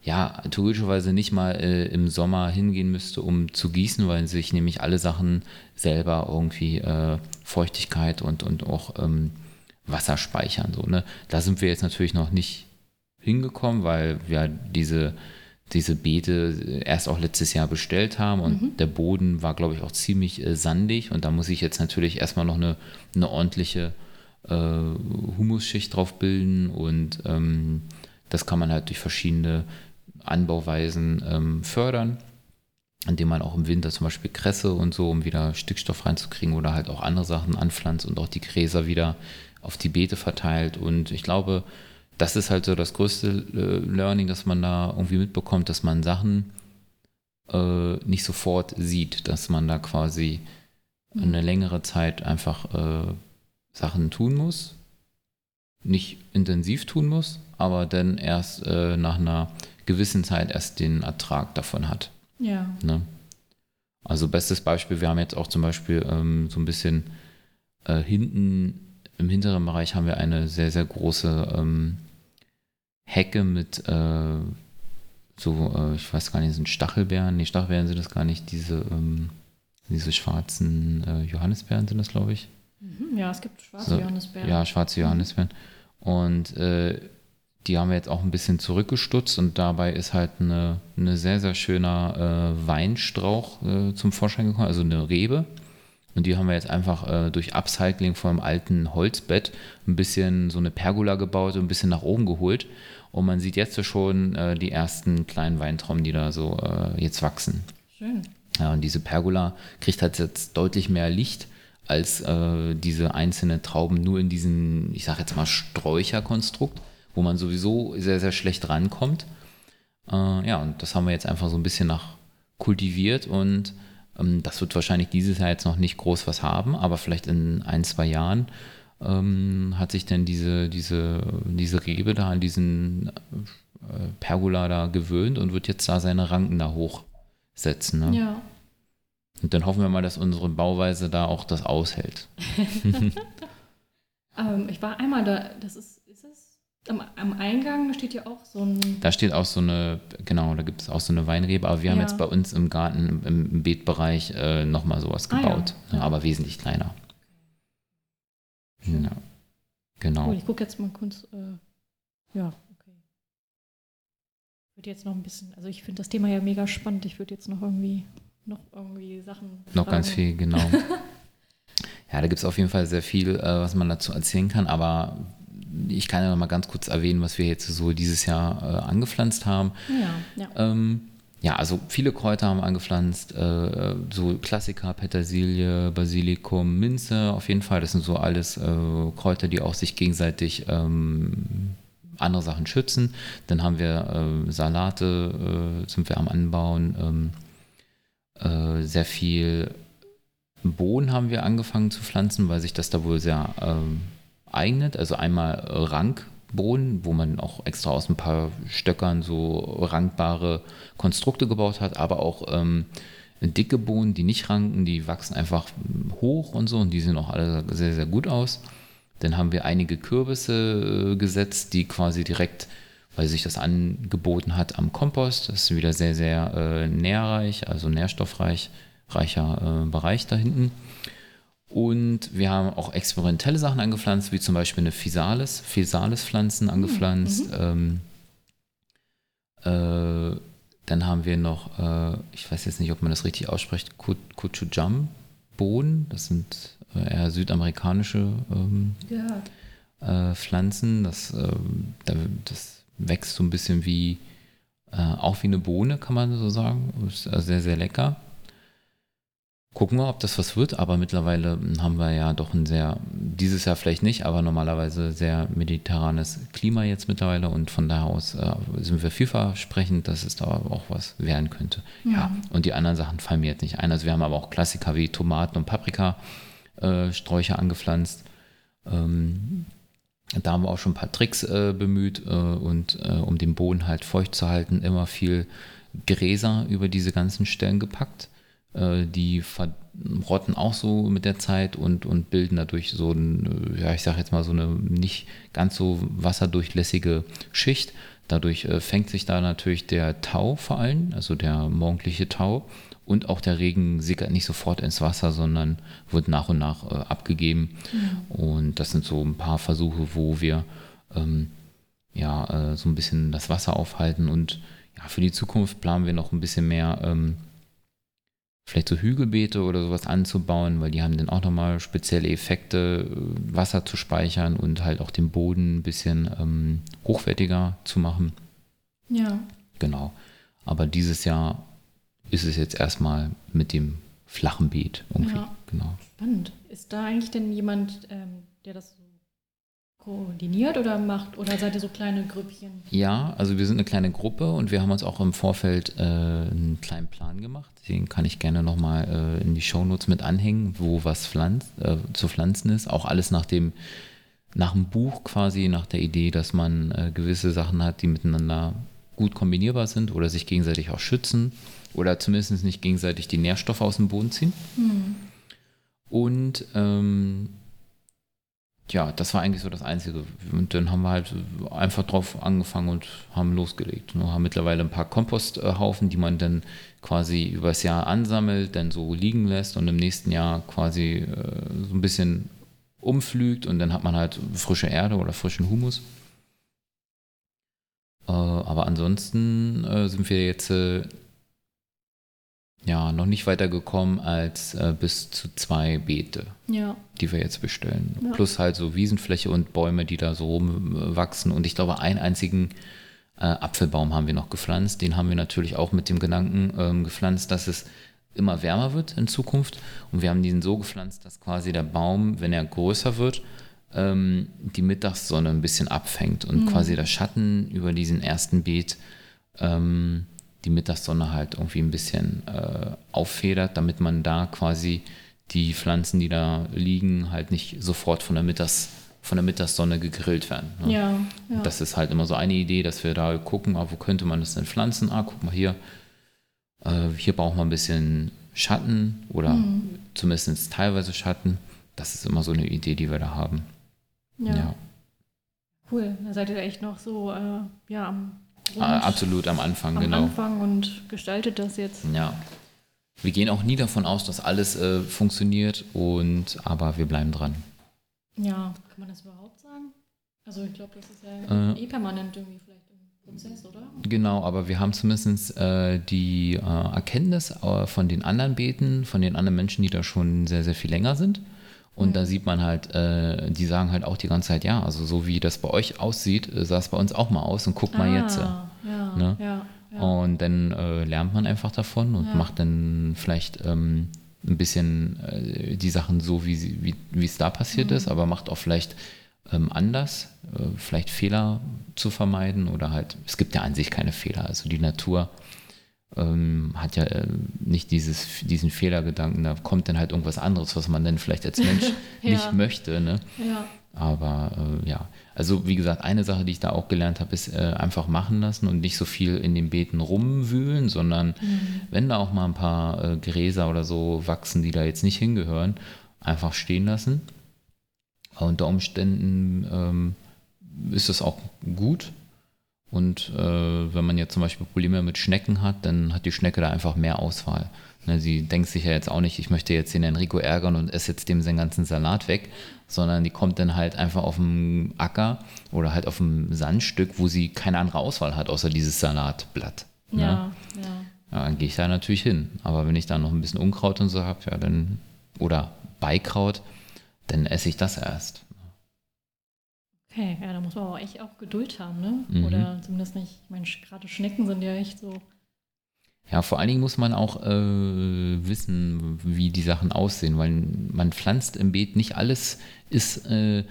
ja, theoretischerweise nicht mal äh, im Sommer hingehen müsste, um zu gießen, weil sich nämlich alle Sachen selber irgendwie äh, Feuchtigkeit und, und auch ähm, Wasser speichern. So, ne? Da sind wir jetzt natürlich noch nicht hingekommen, weil wir diese diese Beete erst auch letztes Jahr bestellt haben und mhm. der Boden war, glaube ich, auch ziemlich äh, sandig und da muss ich jetzt natürlich erstmal noch eine, eine ordentliche äh, Humusschicht drauf bilden und ähm, das kann man halt durch verschiedene Anbauweisen ähm, fördern, indem man auch im Winter zum Beispiel Kresse und so, um wieder Stickstoff reinzukriegen oder halt auch andere Sachen anpflanzt und auch die Gräser wieder auf die Beete verteilt und ich glaube, das ist halt so das größte äh, Learning, dass man da irgendwie mitbekommt, dass man Sachen äh, nicht sofort sieht, dass man da quasi mhm. eine längere Zeit einfach äh, Sachen tun muss, nicht intensiv tun muss, aber dann erst äh, nach einer gewissen Zeit erst den Ertrag davon hat. Ja. Ne? Also bestes Beispiel, wir haben jetzt auch zum Beispiel ähm, so ein bisschen äh, hinten im hinteren Bereich haben wir eine sehr, sehr große ähm, Hecke mit äh, so, äh, ich weiß gar nicht, sind Stachelbeeren, nee, Stachelbeeren sind das gar nicht, diese, ähm, diese schwarzen äh, Johannisbeeren sind das, glaube ich. Mhm, ja, es gibt schwarze so, Johannisbeeren. Ja, schwarze. Johannisbeeren. Und äh, die haben wir jetzt auch ein bisschen zurückgestutzt und dabei ist halt eine, eine sehr, sehr schöner äh, Weinstrauch äh, zum Vorschein gekommen, also eine Rebe. Und die haben wir jetzt einfach äh, durch Upcycling vom alten Holzbett ein bisschen so eine Pergola gebaut und ein bisschen nach oben geholt. Und man sieht jetzt schon äh, die ersten kleinen Weintrauben, die da so äh, jetzt wachsen. Schön. Ja, und diese Pergola kriegt halt jetzt deutlich mehr Licht als äh, diese einzelnen Trauben nur in diesem, ich sage jetzt mal, Sträucherkonstrukt, wo man sowieso sehr, sehr schlecht rankommt. Äh, ja, und das haben wir jetzt einfach so ein bisschen nach kultiviert und ähm, das wird wahrscheinlich dieses Jahr jetzt noch nicht groß was haben, aber vielleicht in ein, zwei Jahren ähm, hat sich denn diese, diese, diese Rebe da an diesen äh, Pergola da gewöhnt und wird jetzt da seine Ranken da hochsetzen. Ne? Ja. Und dann hoffen wir mal, dass unsere Bauweise da auch das aushält. ähm, ich war einmal da, das ist, ist es? Am, am, Eingang steht ja auch so ein. Da steht auch so eine, genau, da gibt es auch so eine Weinrebe, aber wir ja. haben jetzt bei uns im Garten, im, im Beetbereich äh, nochmal sowas gebaut, ah, ja. Ja, aber wesentlich kleiner. Genau. Cool, ich gucke jetzt mal kurz. Äh, ja, okay. Ich würde jetzt noch ein bisschen, also ich finde das Thema ja mega spannend. Ich würde jetzt noch irgendwie, noch irgendwie Sachen. Noch fragen. ganz viel, genau. ja, da gibt es auf jeden Fall sehr viel, äh, was man dazu erzählen kann, aber ich kann ja noch mal ganz kurz erwähnen, was wir jetzt so dieses Jahr äh, angepflanzt haben. Ja, ja. Ähm, ja, also viele Kräuter haben angepflanzt, äh, so Klassiker, Petersilie, Basilikum, Minze, auf jeden Fall. Das sind so alles äh, Kräuter, die auch sich gegenseitig ähm, andere Sachen schützen. Dann haben wir äh, Salate, äh, sind wir am Anbauen, ähm, äh, sehr viel Bohnen haben wir angefangen zu pflanzen, weil sich das da wohl sehr ähm, eignet. Also einmal Rankbohnen, wo man auch extra aus ein paar Stöckern so rankbare Konstrukte gebaut hat, aber auch ähm, dicke Bohnen, die nicht ranken, die wachsen einfach hoch und so und die sehen auch alle sehr, sehr gut aus. Dann haben wir einige Kürbisse äh, gesetzt, die quasi direkt, weil sich das angeboten hat, am Kompost. Das ist wieder sehr, sehr äh, nährreich, also nährstoffreich, reicher äh, Bereich da hinten. Und wir haben auch experimentelle Sachen angepflanzt, wie zum Beispiel eine Physalis, Physalis-Pflanzen angepflanzt. Mhm. Ähm, äh, dann haben wir noch, äh, ich weiß jetzt nicht, ob man das richtig ausspricht, Kuchujam-Bohnen. Das sind äh, eher südamerikanische ähm, ja. Äh, Pflanzen. Das, ähm, das wächst so ein bisschen wie, äh, auch wie eine Bohne, kann man so sagen. Ist sehr, sehr lecker. Gucken wir, ob das was wird, aber mittlerweile haben wir ja doch ein sehr, dieses Jahr vielleicht nicht, aber normalerweise sehr mediterranes Klima jetzt mittlerweile und von daher aus äh, sind wir vielversprechend, dass es da auch was werden könnte. Ja. ja. und die anderen Sachen fallen mir jetzt nicht ein. Also wir haben aber auch Klassiker wie Tomaten und Paprika, äh, Sträucher angepflanzt. Ähm, da haben wir auch schon ein paar Tricks äh, bemüht äh, und äh, um den Boden halt feucht zu halten, immer viel Gräser über diese ganzen Stellen gepackt äh, die verrotten auch so mit der Zeit und, und bilden dadurch so ein, ja, ich sag jetzt mal so eine nicht ganz so wasserdurchlässige Schicht. Dadurch äh, fängt sich da natürlich der Tau vor allem, also der morgendliche Tau. Und auch der Regen sickert nicht sofort ins Wasser, sondern wird nach und nach äh, abgegeben. Mhm. Und das sind so ein paar Versuche, wo wir ähm, ja äh, so ein bisschen das Wasser aufhalten. Und ja, für die Zukunft planen wir noch ein bisschen mehr ähm, vielleicht so Hügelbeete oder sowas anzubauen, weil die haben dann auch nochmal spezielle Effekte, äh, Wasser zu speichern und halt auch den Boden ein bisschen ähm, hochwertiger zu machen. Ja. Genau. Aber dieses Jahr ist es jetzt erstmal mit dem flachen Beet irgendwie. Ja. Genau. Spannend. Ist da eigentlich denn jemand, ähm, der das koordiniert oder macht oder seid ihr so kleine Grüppchen? Ja, also wir sind eine kleine Gruppe und wir haben uns auch im Vorfeld äh, einen kleinen Plan gemacht. Den kann ich gerne nochmal äh, in die Shownotes mit anhängen, wo was pflanzt, äh, zu pflanzen ist. Auch alles nach dem, nach dem Buch quasi, nach der Idee, dass man äh, gewisse Sachen hat, die miteinander gut kombinierbar sind oder sich gegenseitig auch schützen oder zumindest nicht gegenseitig die Nährstoffe aus dem Boden ziehen. Hm. Und ähm, ja, das war eigentlich so das Einzige. Und dann haben wir halt einfach drauf angefangen und haben losgelegt. Wir haben mittlerweile ein paar Komposthaufen, die man dann quasi übers Jahr ansammelt, dann so liegen lässt und im nächsten Jahr quasi äh, so ein bisschen umflügt und dann hat man halt frische Erde oder frischen Humus. Äh, aber ansonsten äh, sind wir jetzt äh, ja, noch nicht weiter gekommen als äh, bis zu zwei Beete, ja. die wir jetzt bestellen. Ja. Plus halt so Wiesenfläche und Bäume, die da so rumwachsen. Und ich glaube, einen einzigen äh, Apfelbaum haben wir noch gepflanzt. Den haben wir natürlich auch mit dem Gedanken ähm, gepflanzt, dass es immer wärmer wird in Zukunft. Und wir haben diesen so gepflanzt, dass quasi der Baum, wenn er größer wird, ähm, die Mittagssonne ein bisschen abfängt und mhm. quasi der Schatten über diesen ersten Beet ähm, die Mittagssonne halt irgendwie ein bisschen äh, auffedert, damit man da quasi die Pflanzen, die da liegen, halt nicht sofort von der, Mittags, von der Mittagssonne gegrillt werden. Ne? Ja, ja. Das ist halt immer so eine Idee, dass wir da gucken, ah, wo könnte man das denn pflanzen? Ah, guck mal hier, äh, hier braucht man ein bisschen Schatten oder mhm. zumindest teilweise Schatten. Das ist immer so eine Idee, die wir da haben. Ja. ja. Cool, da seid ihr echt noch so äh, ja, am Ah, absolut am Anfang, am genau. Am Anfang und gestaltet das jetzt. Ja. Wir gehen auch nie davon aus, dass alles äh, funktioniert, und, aber wir bleiben dran. Ja, kann man das überhaupt sagen? Also ich glaube, das ist ja äh, eh permanent irgendwie vielleicht im Prozess, oder? Genau, aber wir haben zumindest äh, die äh, Erkenntnis äh, von den anderen Beten, von den anderen Menschen, die da schon sehr, sehr viel länger sind. Und mhm. da sieht man halt, äh, die sagen halt auch die ganze Zeit, ja, also so wie das bei euch aussieht, äh, sah es bei uns auch mal aus und guck mal ah, jetzt. Ja, ne? ja, ja, Und dann äh, lernt man einfach davon und macht dann vielleicht ähm, ein bisschen äh, die Sachen so, wie, sie, wie, wie es da passiert mhm. ist, aber macht auch vielleicht ähm, anders, äh, vielleicht Fehler zu vermeiden oder halt, es gibt ja an sich keine Fehler. Also die Natur ähm, hat ja äh, nicht dieses, diesen Fehlergedanken, da kommt dann halt irgendwas anderes, was man dann vielleicht als Mensch ja. nicht möchte. Ne? Ja. Aber äh, ja, also wie gesagt, eine Sache, die ich da auch gelernt habe, ist äh, einfach machen lassen und nicht so viel in den Beeten rumwühlen, sondern mhm. wenn da auch mal ein paar äh, Gräser oder so wachsen, die da jetzt nicht hingehören, einfach stehen lassen. Unter Umständen ähm, ist das auch gut. Und äh, wenn man jetzt zum Beispiel Probleme mit Schnecken hat, dann hat die Schnecke da einfach mehr Auswahl. Ne, sie denkt sich ja jetzt auch nicht, ich möchte jetzt den Enrico ärgern und esse jetzt dem seinen ganzen Salat weg, sondern die kommt dann halt einfach auf dem Acker oder halt auf dem Sandstück, wo sie keine andere Auswahl hat, außer dieses Salatblatt. Ne? Ja, ja. ja dann gehe ich da natürlich hin. Aber wenn ich da noch ein bisschen Unkraut und so habe, ja, dann, oder Beikraut, dann esse ich das erst. Okay, ja, da muss man aber echt auch Geduld haben, ne? Mhm. Oder zumindest nicht, ich meine, gerade Schnecken sind ja echt so ja, vor allen Dingen muss man auch äh, wissen, wie die Sachen aussehen, weil man pflanzt im Beet nicht alles ist, äh,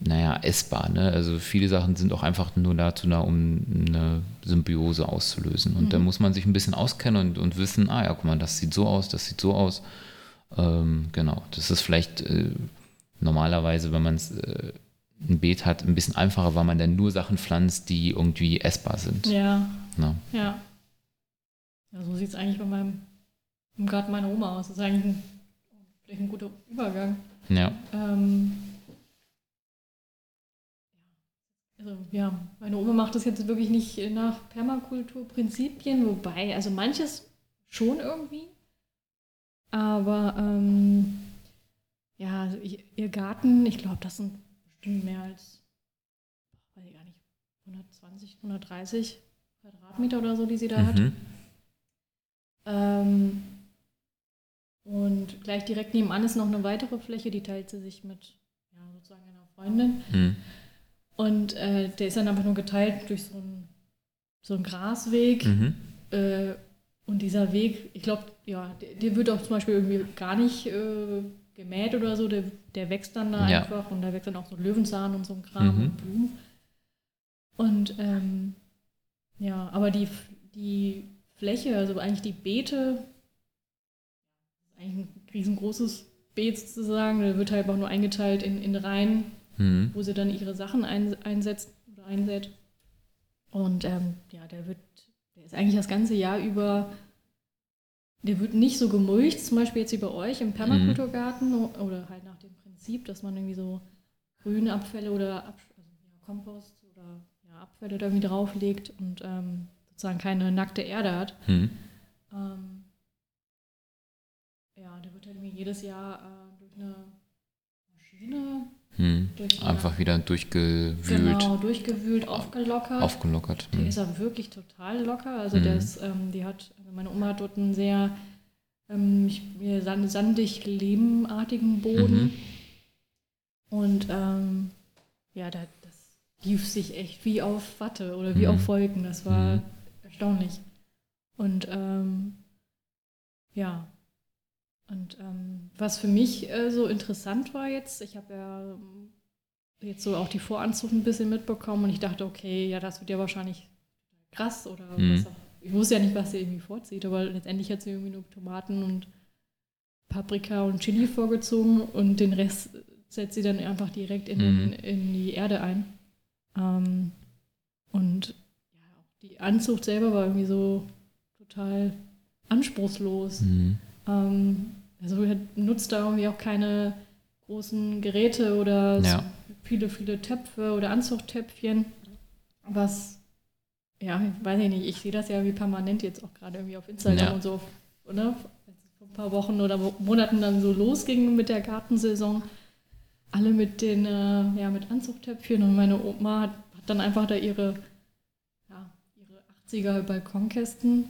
naja, essbar. Ne? Also viele Sachen sind auch einfach nur dazu da, um eine Symbiose auszulösen. Und mhm. da muss man sich ein bisschen auskennen und, und wissen, ah ja, guck mal, das sieht so aus, das sieht so aus. Ähm, genau, das ist vielleicht äh, normalerweise, wenn man äh, ein Beet hat, ein bisschen einfacher, weil man dann nur Sachen pflanzt, die irgendwie essbar sind. Ja. Na? Ja. Ja, so sieht es eigentlich bei meinem im Garten meiner Oma aus. Das ist eigentlich ein, vielleicht ein guter Übergang. Ja. Ähm, also ja, meine Oma macht das jetzt wirklich nicht nach Permakulturprinzipien, wobei, also manches schon irgendwie. Aber ähm, ja, also ihr Garten, ich glaube, das sind bestimmt mehr als, weiß ich gar nicht, 120, 130 Quadratmeter oder so, die sie da mhm. hat. Ähm, und gleich direkt nebenan ist noch eine weitere Fläche, die teilt sie sich mit ja, sozusagen einer Freundin. Mhm. Und äh, der ist dann einfach nur geteilt durch so einen so Grasweg. Mhm. Äh, und dieser Weg, ich glaube, ja, der, der, wird auch zum Beispiel irgendwie gar nicht äh, gemäht oder so, der, der wächst dann da ja. einfach und da wächst dann auch so Löwenzahn und so ein Kram mhm. und Blumen. Und ähm, ja, aber die, die Fläche, also eigentlich die Beete, eigentlich ein riesengroßes Beet sozusagen, da wird halt auch nur eingeteilt in, in Reihen, mhm. wo sie dann ihre Sachen ein, einsetzt oder einsät. Und ähm, ja, der wird, der ist eigentlich das ganze Jahr über, der wird nicht so gemulcht, zum Beispiel jetzt wie bei euch im Permakulturgarten mhm. oder halt nach dem Prinzip, dass man irgendwie so grüne Abfälle oder Ab also, ja, Kompost oder ja, Abfälle da irgendwie drauflegt und ähm, sozusagen keine nackte Erde hat. Mhm. Ähm, ja, der wird halt irgendwie jedes Jahr äh, durch eine Maschine hm. Einfach wieder durchgewühlt. Genau, durchgewühlt, aufgelockert. Aufgelockert. Hm. Der ist aber wirklich total locker. Also hm. der ist, ähm, die hat, meine Oma hat dort einen sehr ähm, sandig lehmartigen Boden. Mhm. Und ähm, ja, da, das lief sich echt wie auf Watte oder wie mhm. auf Wolken. Das war mhm erstaunlich. Und ähm, ja, und ähm, was für mich äh, so interessant war jetzt, ich habe ja ähm, jetzt so auch die Voranzug ein bisschen mitbekommen und ich dachte, okay, ja, das wird ja wahrscheinlich krass oder mhm. was auch. Ich wusste ja nicht, was sie irgendwie vorzieht, aber letztendlich hat sie irgendwie nur Tomaten und Paprika und Chili vorgezogen und den Rest setzt sie dann einfach direkt in, mhm. in die Erde ein. Ähm, und die Anzucht selber war irgendwie so total anspruchslos. Mhm. Ähm, also er nutzt da irgendwie auch keine großen Geräte oder ja. so viele, viele Töpfe oder Anzuchttöpfchen. Was, ja, weiß ich nicht, ich sehe das ja wie permanent jetzt auch gerade irgendwie auf Instagram ja. und so, oder? Als es vor ein paar Wochen oder Monaten dann so losging mit der Gartensaison. alle mit den äh, ja, mit Anzuchtöpfchen und meine Oma hat, hat dann einfach da ihre, ja, ihre 80er Balkonkästen,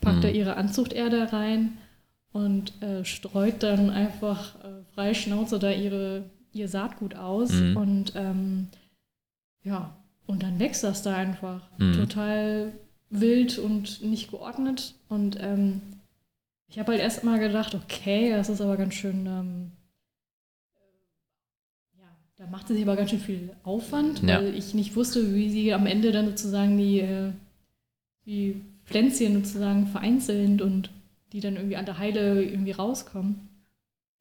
packt Mhm. da ihre Anzuchterde rein und äh, streut dann einfach äh, frei Schnauze da ihre, ihr Saatgut aus Mhm. und ähm, ja, und dann wächst das da einfach Mhm. total wild und nicht geordnet und ähm, ich habe halt erst mal gedacht, okay, das ist aber ganz schön, ähm, äh, ja, da macht sie sich aber ganz schön viel Aufwand, Ja. weil ich nicht wusste, wie sie am Ende dann sozusagen die, äh, die Pflänzchen sozusagen vereinzelt und die dann irgendwie an der Heide irgendwie rauskommen.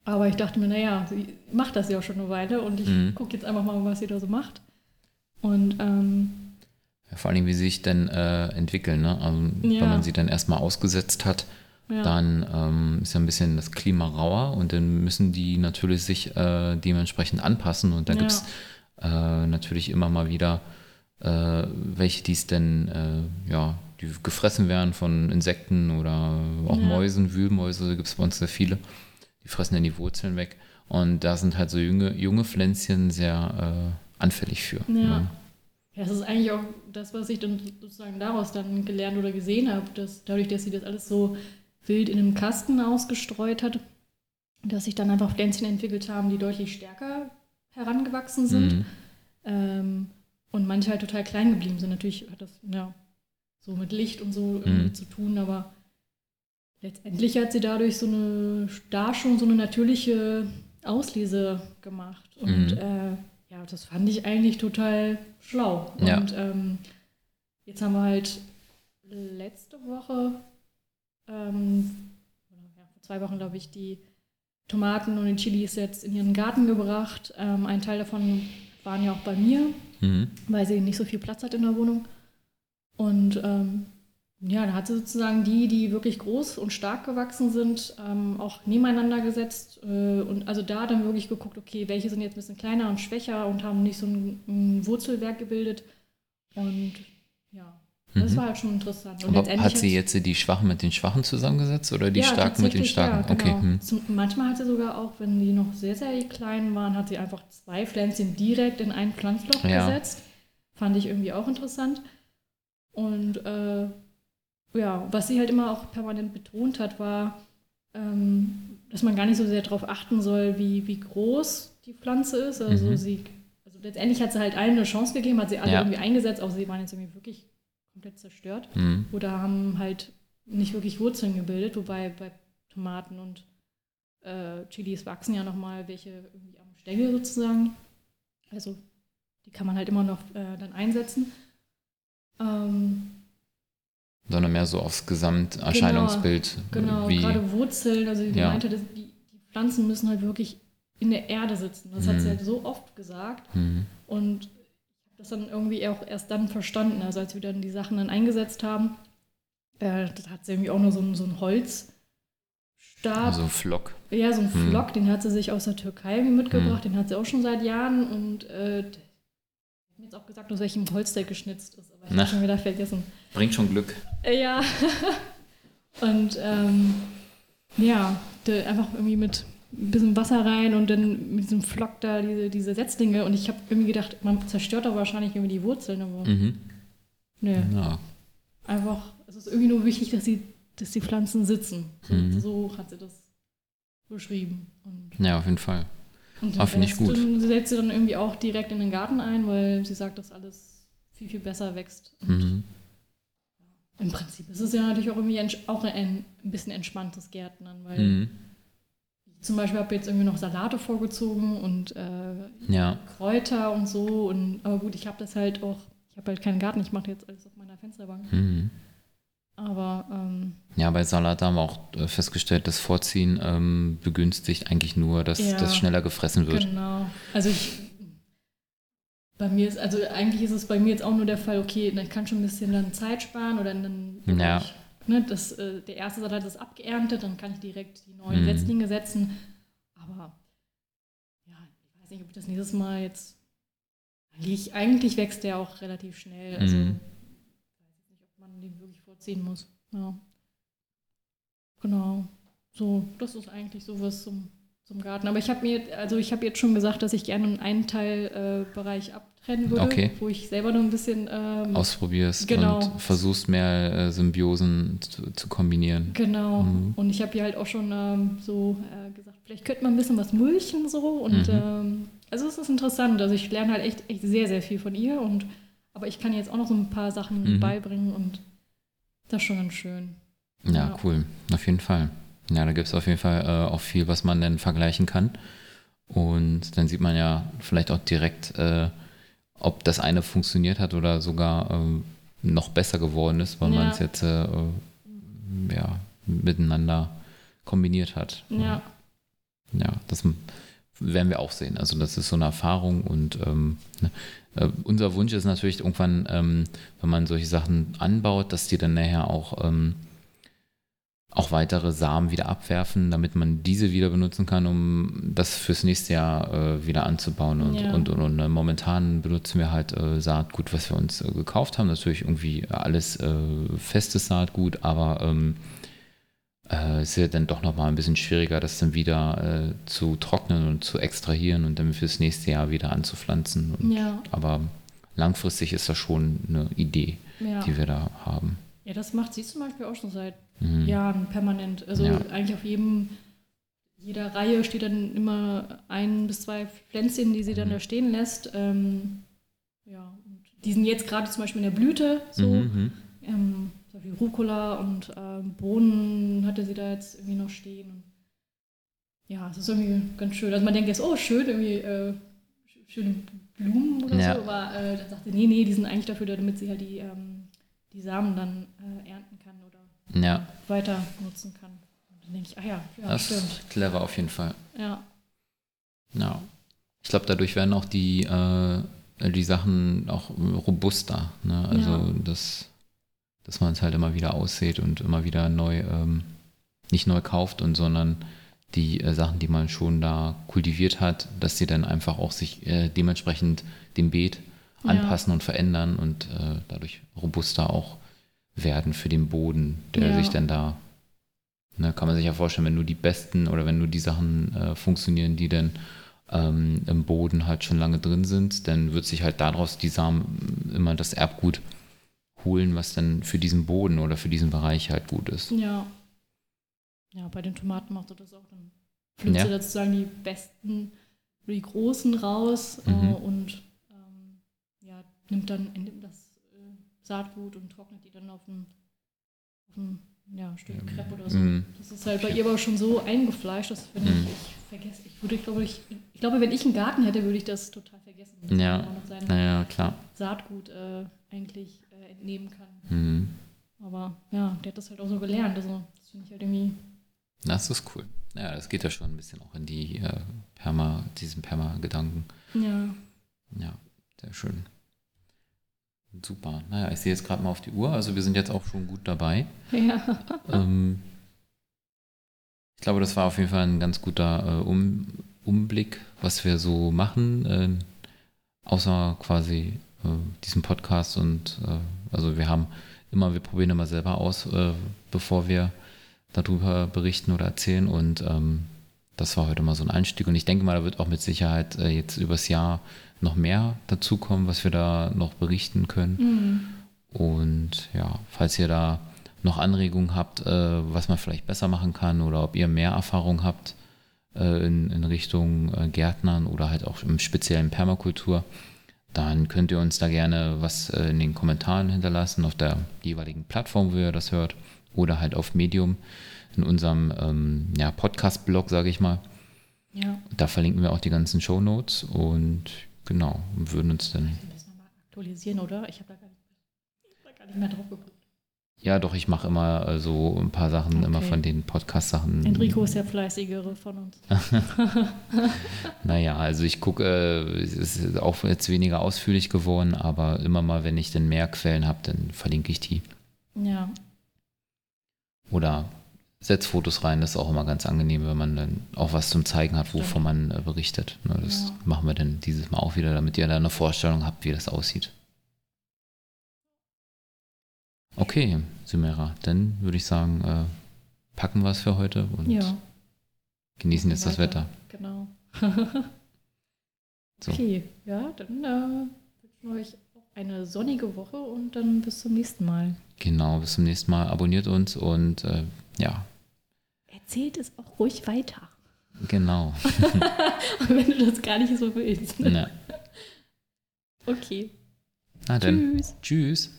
Aber ich dachte mir, naja, sie macht das ja auch schon eine Weile und ich Mhm. gucke jetzt einfach mal, was sie da so macht. Und ähm, Ja, vor allem, wie sie sich denn äh, entwickeln. Ne? Also, Ja. Wenn man sie dann erstmal ausgesetzt hat, ja. dann ähm, ist ja ein bisschen das Klima rauer und dann müssen die natürlich sich äh, dementsprechend anpassen. Und da Ja. gibt es äh, natürlich immer mal wieder äh, welche, die es denn, äh, ja, die gefressen werden von Insekten oder auch Ja. Mäusen, Wühlmäuse, gibt es bei uns sehr viele. Die fressen dann die Wurzeln weg. Und da sind halt so junge, junge Pflänzchen sehr äh, anfällig für. Ja. ne? Ja, das ist eigentlich auch das, was ich dann sozusagen daraus dann gelernt oder gesehen habe, dass dadurch, dass sie das alles so wild in einem Kasten ausgestreut hat, dass sich dann einfach Pflänzchen entwickelt haben, die deutlich stärker herangewachsen sind Mhm. ähm, und manche halt total klein geblieben sind. Natürlich hat das ja so mit Licht und so Mhm. zu tun, aber letztendlich hat sie dadurch so eine, da schon so eine natürliche Auslese gemacht. Und Mhm. äh, ja, das fand ich eigentlich total schlau. Ja. Und ähm, jetzt haben wir halt letzte Woche, ähm, ja, vor zwei Wochen glaube ich, die Tomaten und die Chilis jetzt in ihren Garten gebracht. Ähm, ein Teil davon waren ja auch bei mir, Mhm. weil sie nicht so viel Platz hat in der Wohnung. Und ähm, ja, da hat sie sozusagen die, die wirklich groß und stark gewachsen sind, ähm, auch nebeneinander gesetzt. Äh, und also da dann wirklich geguckt, okay, welche sind jetzt ein bisschen kleiner und schwächer und haben nicht so ein, ein Wurzelwerk gebildet. Und ja, das Mhm. war halt schon interessant. Und Aber hat sie jetzt die Schwachen mit den Schwachen zusammengesetzt oder die Ja, Starken mit den Starken? Ja, Okay. genau. hm. Zum, manchmal hat sie sogar auch, wenn die noch sehr, sehr klein waren, hat sie einfach zwei Pflänzchen direkt in ein Pflanzloch Ja. gesetzt. Fand ich irgendwie auch interessant. Und äh, ja, was sie halt immer auch permanent betont hat, war, ähm, dass man gar nicht so sehr darauf achten soll, wie, wie groß die Pflanze ist. Also Mhm. sie, also letztendlich hat sie halt allen eine Chance gegeben, hat sie alle Ja. irgendwie eingesetzt, aber sie waren jetzt irgendwie wirklich komplett zerstört Hm. oder haben halt nicht wirklich Wurzeln gebildet, wobei bei Tomaten und äh, Chilis wachsen ja nochmal welche irgendwie am Stängel sozusagen. Also die kann man halt immer noch äh, dann einsetzen. Ähm, Sondern mehr so aufs Gesamterscheinungsbild. genau, wie, gerade Wurzeln, also sie Ja. meinte, die, die Pflanzen müssen halt wirklich in der Erde sitzen. Das hat sie Mhm. halt so oft gesagt. Hm. Und ich habe das dann irgendwie auch erst dann verstanden, also als wir dann die Sachen dann eingesetzt haben, äh, da hat sie irgendwie auch nur so einen, so einen Holzstab, Also Flock. ja, so einen Hm. Flock, den hat sie sich aus der Türkei mitgebracht, den hat sie auch schon seit Jahren und äh, ich habe jetzt auch gesagt, aus welchem Holz der geschnitzt ist, aber ich habe schon wieder vergessen. Bringt schon Glück. Äh, Ja. und ähm, ja, einfach irgendwie mit ein bisschen Wasser rein und dann mit diesem Flock da diese, diese Setzlinge und ich habe irgendwie gedacht, man zerstört doch wahrscheinlich irgendwie die Wurzeln, aber Mhm. nö. Ja. Einfach, es ist irgendwie nur wichtig, dass die, dass die Pflanzen sitzen. So, Mhm. so hat sie das beschrieben. Und, ja, auf jeden Fall. Und Ah, finde ich gut. Sie setzt sie dann irgendwie auch direkt in den Garten ein, weil sie sagt, dass alles viel, viel besser wächst. Mhm. Im Prinzip ist es ja natürlich auch irgendwie auch ein, ein bisschen entspanntes Gärtnern, weil Mhm. ich zum Beispiel habe jetzt irgendwie noch Salate vorgezogen und äh, Ja. Kräuter und so. Und, aber gut, ich habe das halt auch, ich habe halt keinen Garten, ich mache jetzt alles auf meiner Fensterbank. Mhm. Aber ähm, Ja, bei Salat haben wir auch äh, festgestellt, das Vorziehen ähm, begünstigt eigentlich nur, dass Ja. das schneller gefressen wird. Genau. Also ich, bei mir ist, also eigentlich ist es bei mir jetzt auch nur der Fall, okay, dann kann schon ein bisschen dann Zeit sparen oder dann, Ja. ich, ne, das, äh, der erste Salat ist abgeerntet, dann kann ich direkt die neuen Mhm. Setzlinge setzen. Aber ja, ich weiß nicht, ob ich das nächstes Mal jetzt, eigentlich, eigentlich wächst der auch relativ schnell. Also Mhm. ich weiß nicht, ob man den wirklich vorziehen muss. Ja. Genau. So, das ist eigentlich sowas zum zum Garten. Aber ich habe mir, also ich habe jetzt schon gesagt, dass ich gerne einen Teilbereich äh, abtrennen würde, okay. wo ich selber noch ein bisschen ähm, ausprobierst genau. und versuchst mehr äh, Symbiosen zu, zu, kombinieren. Genau. Mhm. Und ich habe hier halt auch schon ähm, so äh, gesagt, vielleicht könnte man ein bisschen was mulchen so. Und mhm. ähm, also es ist interessant. Also ich lerne halt echt, echt sehr, sehr viel von ihr und aber ich kann jetzt auch noch so ein paar Sachen mhm. beibringen und das ist schon ganz schön. Ja, ja. cool. Auf jeden Fall. Ja, da gibt es auf jeden Fall äh, auch viel, was man dann vergleichen kann. Und dann sieht man ja vielleicht auch direkt, äh, ob das eine funktioniert hat oder sogar äh, noch besser geworden ist, weil ja. man es jetzt äh, ja, miteinander kombiniert hat. Ja. Ja, das werden wir auch sehen. Also das ist so eine Erfahrung und ähm, ne, äh, unser Wunsch ist natürlich irgendwann, ähm, wenn man solche Sachen anbaut, dass die dann nachher auch ähm, auch weitere Samen wieder abwerfen, damit man diese wieder benutzen kann, um das fürs nächste Jahr äh, wieder anzubauen. Und, ja. und, und, und, äh, momentan benutzen wir halt äh, Saatgut, was wir uns äh, gekauft haben. Natürlich irgendwie alles äh, festes Saatgut, aber ähm, äh, ist ja dann doch nochmal ein bisschen schwieriger, das dann wieder zu trocknen und zu extrahieren und dann fürs nächste Jahr wieder anzupflanzen. Und, ja. Aber langfristig ist das schon eine Idee, ja. die wir da haben. Ja, das macht sie zum Beispiel auch schon seit mhm. Jahren permanent. Also ja. eigentlich auf jedem, jeder Reihe steht dann immer ein bis zwei Pflänzchen, die sie dann mhm. da stehen lässt. Ähm, ja, und die sind jetzt gerade zum Beispiel in der Blüte so. Mhm. mhm. Ähm, wie Rucola und ähm, Bohnen hatte sie da jetzt irgendwie noch stehen. ja, es ist irgendwie ganz schön. Also man denkt jetzt, oh, schön, irgendwie äh, schöne Blumen oder ja. so, aber äh, dann sagte, nee, nee, die sind eigentlich dafür, damit sie halt die ähm, die Samen dann äh, ernten kann oder ja. weiter nutzen kann. Und dann denke ich, ah ja, ja das stimmt. Ist clever auf jeden Fall. Ja. Ja. Ich glaube, dadurch werden auch die, äh, die Sachen auch robuster. Ne? Also ja. das, dass man es halt immer wieder aussieht und immer wieder neu, ähm, nicht neu kauft und sondern die äh, Sachen, die man schon da kultiviert hat, dass sie dann einfach auch sich äh, dementsprechend dem Beet anpassen ja. und verändern und äh, dadurch robuster auch werden für den Boden, der ja. sich dann da, ne, kann man sich ja vorstellen, wenn nur die besten oder wenn nur die Sachen äh, funktionieren, die dann ähm, im Boden halt schon lange drin sind, dann wird sich halt daraus die Samen immer das Erbgut holen, was dann für diesen Boden oder für diesen Bereich halt gut ist. Ja. Ja, bei den Tomaten macht er das auch. Dann pflückt ja. sozusagen die besten, die großen raus äh, mhm. äh, und nimmt dann nimmt das äh, Saatgut und trocknet die dann auf ein, auf ein ja, Stück ja, Crepe oder so. Mm. Das ist halt bei ihr aber schon so eingefleischt, dass wenn mm. ich, ich vergesse, ich würde, glaube ich, ich glaube, wenn ich einen Garten hätte, würde ich das total vergessen. Dass ja, naja, klar. Saatgut äh, eigentlich äh, entnehmen kann. Mm. Aber ja, der hat das halt auch so gelernt. Also das finde ich halt irgendwie. Das ist cool. Ja, das geht ja schon ein bisschen auch in die äh, Perma, diesen Perma-Gedanken. Ja. Ja, sehr schön. Super. Naja, ich sehe jetzt gerade mal auf die Uhr. Also wir sind jetzt auch schon gut dabei. Ja. Ähm, ich glaube, das war auf jeden Fall ein ganz guter äh, um, Umblick, was wir so machen, äh, außer quasi äh, diesem Podcast. Und äh, also wir haben immer, wir probieren immer selber aus, äh, bevor wir darüber berichten oder erzählen. Und ähm, das war heute mal so ein Einstieg. Und ich denke mal, da wird auch mit Sicherheit äh, jetzt übers Jahr noch mehr dazukommen, was wir da noch berichten können. Mhm. Und ja, falls ihr da noch Anregungen habt, äh, was man vielleicht besser machen kann oder ob ihr mehr Erfahrung habt in, in, Richtung Gärtnern oder halt auch im speziellen Permakultur, dann könnt ihr uns da gerne was äh, in den Kommentaren hinterlassen auf der jeweiligen Plattform, wo ihr das hört oder halt auf Medium in unserem ähm, ja, Podcast-Blog, sage ich mal. Ja. Da verlinken wir auch die ganzen Show Notes und Genau, würden uns dann. Die müssen wir mal aktualisieren, oder? Ich habe da, da, gar nicht mehr drauf geguckt. Ja, doch, ich mache immer äh, so ein paar Sachen, okay. immer von den Podcast-Sachen. Enrico ist der fleißigere von uns. naja, also ich gucke, äh, es ist auch jetzt weniger ausführlich geworden, aber immer mal, wenn ich dann mehr Quellen habe, dann verlinke ich die. Ja. Oder setzt Fotos rein. Das ist auch immer ganz angenehm, wenn man dann auch was zum Zeigen hat, wovon man äh, berichtet. Ne, das ja. machen wir dann dieses Mal auch wieder, damit ihr da eine Vorstellung habt, wie das aussieht. Okay, Symera, dann würde ich sagen, äh, packen wir es für heute und ja. genießen jetzt das Wetter. Genau. So. Okay, ja, dann äh, wünschen wir euch auch eine sonnige Woche und dann bis zum nächsten Mal. Genau, bis zum nächsten Mal. Abonniert uns und äh, ja, Erzählt es auch ruhig weiter. genau. Wenn du das gar nicht so willst. Ne? Okay. na dann. Tschüss. Tschüss.